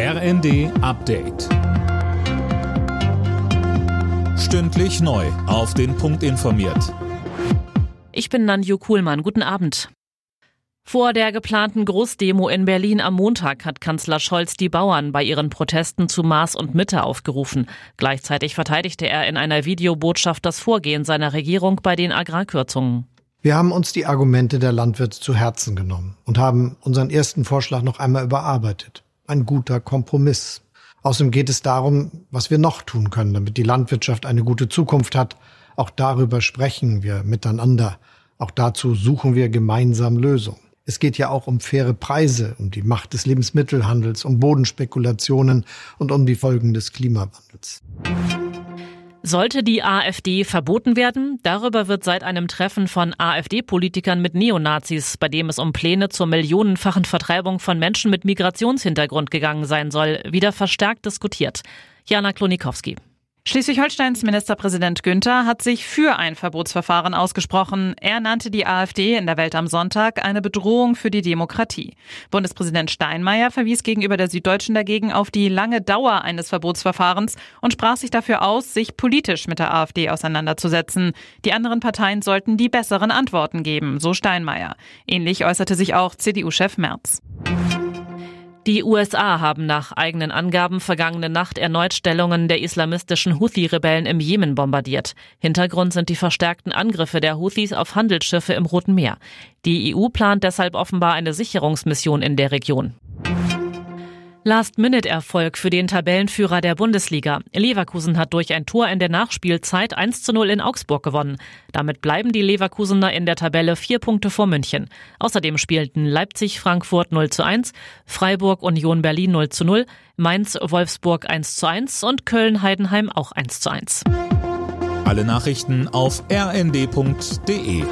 RND Update. Stündlich neu. Auf den Punkt informiert. Ich bin Nanju Kuhlmann. Guten Abend. Vor der geplanten Großdemo in Berlin am Montag hat Kanzler Scholz die Bauern bei ihren Protesten zu Maß und Mitte aufgerufen. Gleichzeitig verteidigte er in einer Videobotschaft das Vorgehen seiner Regierung bei den Agrarkürzungen. Wir haben uns die Argumente der Landwirte zu Herzen genommen und haben unseren ersten Vorschlag noch einmal überarbeitet. Ein guter Kompromiss. Außerdem geht es darum, was wir noch tun können, damit die Landwirtschaft eine gute Zukunft hat. Auch darüber sprechen wir miteinander. Auch dazu suchen wir gemeinsam Lösungen. Es geht ja auch um faire Preise, um die Macht des Lebensmittelhandels, um Bodenspekulationen und um die Folgen des Klimawandels. Sollte die AfD verboten werden? Darüber wird seit einem Treffen von AfD-Politikern mit Neonazis, bei dem es um Pläne zur millionenfachen Vertreibung von Menschen mit Migrationshintergrund gegangen sein soll, wieder verstärkt diskutiert. Jana Klonikowski. Schleswig-Holsteins Ministerpräsident Günther hat sich für ein Verbotsverfahren ausgesprochen. Er nannte die AfD in der Welt am Sonntag eine Bedrohung für die Demokratie. Bundespräsident Steinmeier verwies gegenüber der Süddeutschen dagegen auf die lange Dauer eines Verbotsverfahrens und sprach sich dafür aus, sich politisch mit der AfD auseinanderzusetzen. Die anderen Parteien sollten die besseren Antworten geben, so Steinmeier. Ähnlich äußerte sich auch CDU-Chef Merz. Die USA haben nach eigenen Angaben vergangene Nacht erneut Stellungen der islamistischen Houthi-Rebellen im Jemen bombardiert. Hintergrund sind die verstärkten Angriffe der Houthis auf Handelsschiffe im Roten Meer. Die EU plant deshalb offenbar eine Sicherungsmission in der Region. Last-Minute-Erfolg für den Tabellenführer der Bundesliga. Leverkusen hat durch ein Tor in der Nachspielzeit 1 zu 0 in Augsburg gewonnen. Damit bleiben die Leverkusener in der Tabelle vier Punkte vor München. Außerdem spielten Leipzig-Frankfurt 0 zu 1, Freiburg-Union Berlin 0 zu 0, Mainz-Wolfsburg 1 zu 1 und Köln-Heidenheim auch 1 zu 1. Alle Nachrichten auf rnd.de